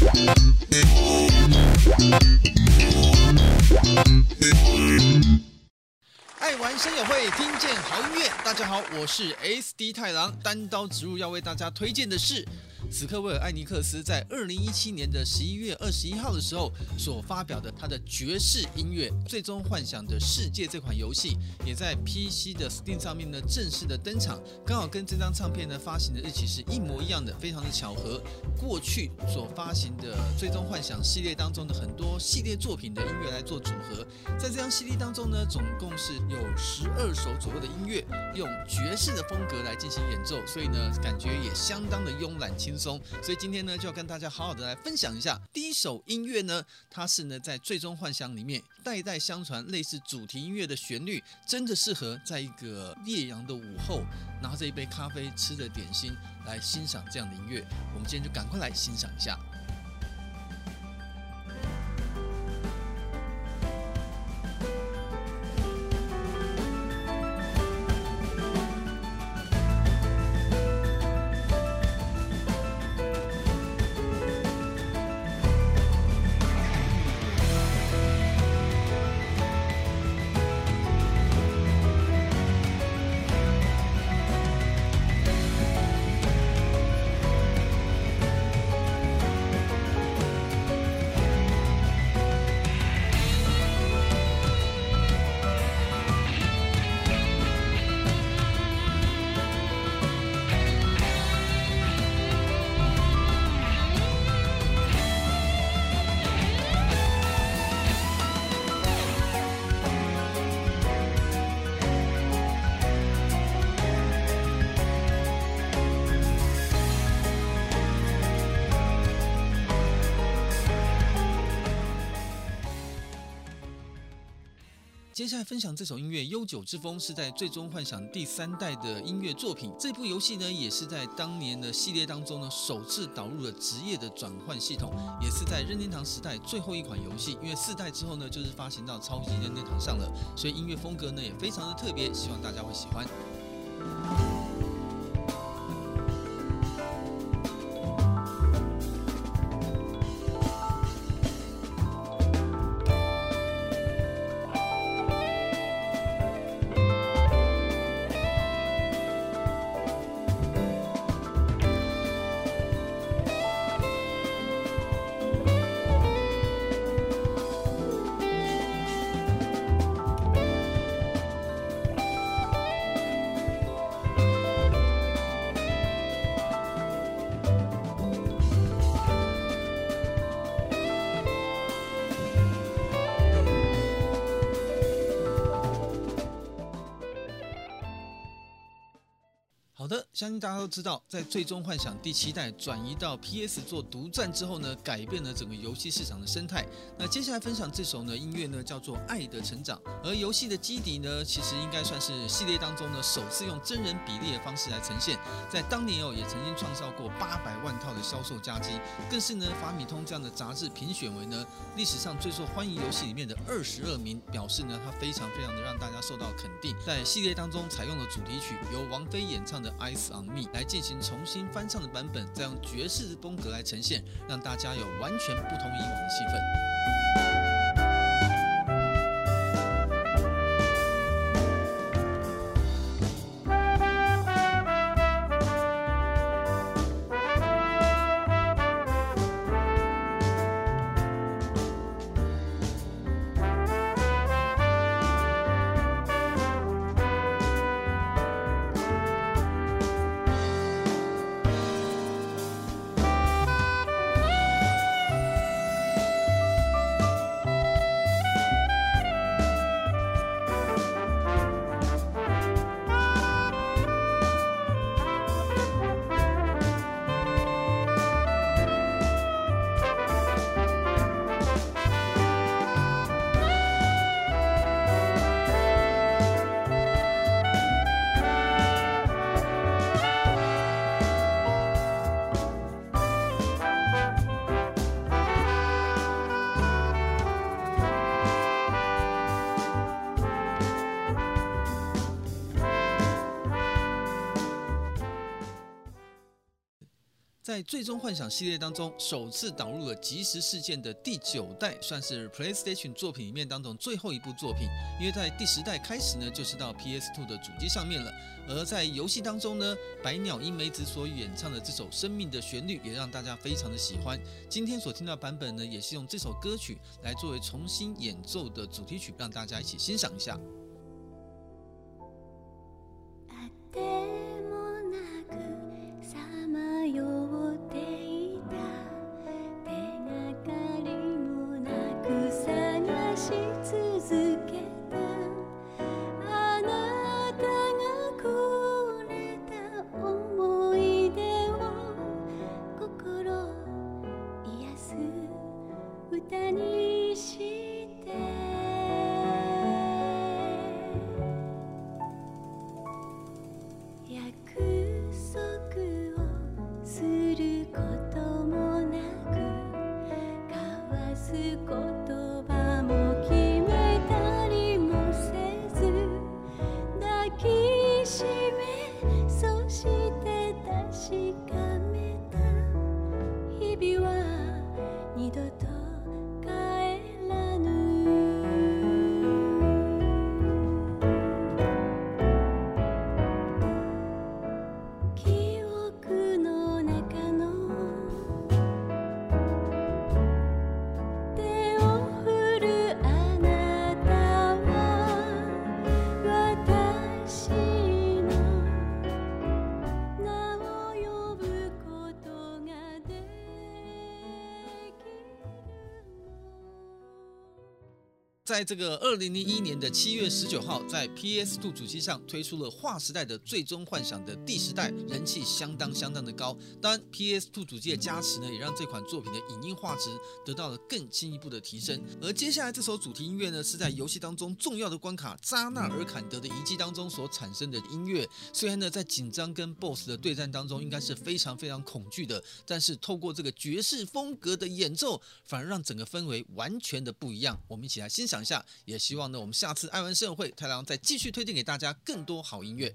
爱玩会，听见好音乐。大家好，我是 SD 太郎，单刀直入要为大家推荐的是。此刻威尔艾尼克斯在二零一七年的十一月二十一号的时候所发表的他的爵士音乐《最终幻想的世界》这款游戏，也在 PC 的 Steam 上面呢正式的登场，刚好跟这张唱片呢发行的日期是一模一样的，非常的巧合。过去所发行的《最终幻想》系列当中的很多系列作品的音乐来做组合，在这张 CD 当中呢，总共是有十二首左右的音乐，用爵士的风格来进行演奏，所以呢，感觉也相当的慵懒轻松。所以今天呢，就要跟大家好好的来分享一下第一首音乐呢，它是呢在《最终幻想》里面代代相传类似主题音乐的旋律，真的适合在一个烈阳的午后，拿着一杯咖啡，吃着点心来欣赏这样的音乐。我们今天就赶快来欣赏一下。接下来分享这首音乐《悠久之风》是在《最终幻想》第三代的音乐作品。这部游戏呢，也是在当年的系列当中呢，首次导入了职业的转换系统，也是在任天堂时代最后一款游戏。因为四代之后呢，就是发行到超级任天堂上了，所以音乐风格呢也非常的特别，希望大家会喜欢。相信大家都知道，在《最终幻想》第七代转移到 PS 做独占之后呢，改变了整个游戏市场的生态。那接下来分享这首呢音乐呢，叫做《爱的成长》，而游戏的基底呢，其实应该算是系列当中呢首次用真人比例的方式来呈现。在当年哦，也曾经创造过八百万套的销售佳绩，更是呢法米通这样的杂志评选为呢历史上最受欢迎游戏里面的二十二名，表示呢它非常非常的让大家受到肯定。在系列当中采用了主题曲由王菲演唱的。I 来进行重新翻唱的版本，再用爵士的风格来呈现，让大家有完全不同以往的气氛。在《最终幻想》系列当中，首次导入了即时事件的第九代，算是 PlayStation 作品里面当中最后一部作品。因为在第十代开始呢，就是到 PS2 的主机上面了。而在游戏当中呢，白鸟英梅子所演唱的这首《生命的旋律》也让大家非常的喜欢。今天所听到版本呢，也是用这首歌曲来作为重新演奏的主题曲，让大家一起欣赏一下。歌にして」「約束をすることもなく交わすこと在这个二零零一年的七月十九号，在 PS2 主机上推出了划时代的《最终幻想》的第十代，人气相当相当的高。当然，PS2 主机的加持呢，也让这款作品的影音画质得到了更进一步的提升。而接下来这首主题音乐呢，是在游戏当中重要的关卡扎纳尔坎德的遗迹当中所产生的音乐。虽然呢，在紧张跟 BOSS 的对战当中，应该是非常非常恐惧的，但是透过这个爵士风格的演奏，反而让整个氛围完全的不一样。我们一起来欣赏。下也希望呢，我们下次爱玩盛会太郎再继续推荐给大家更多好音乐。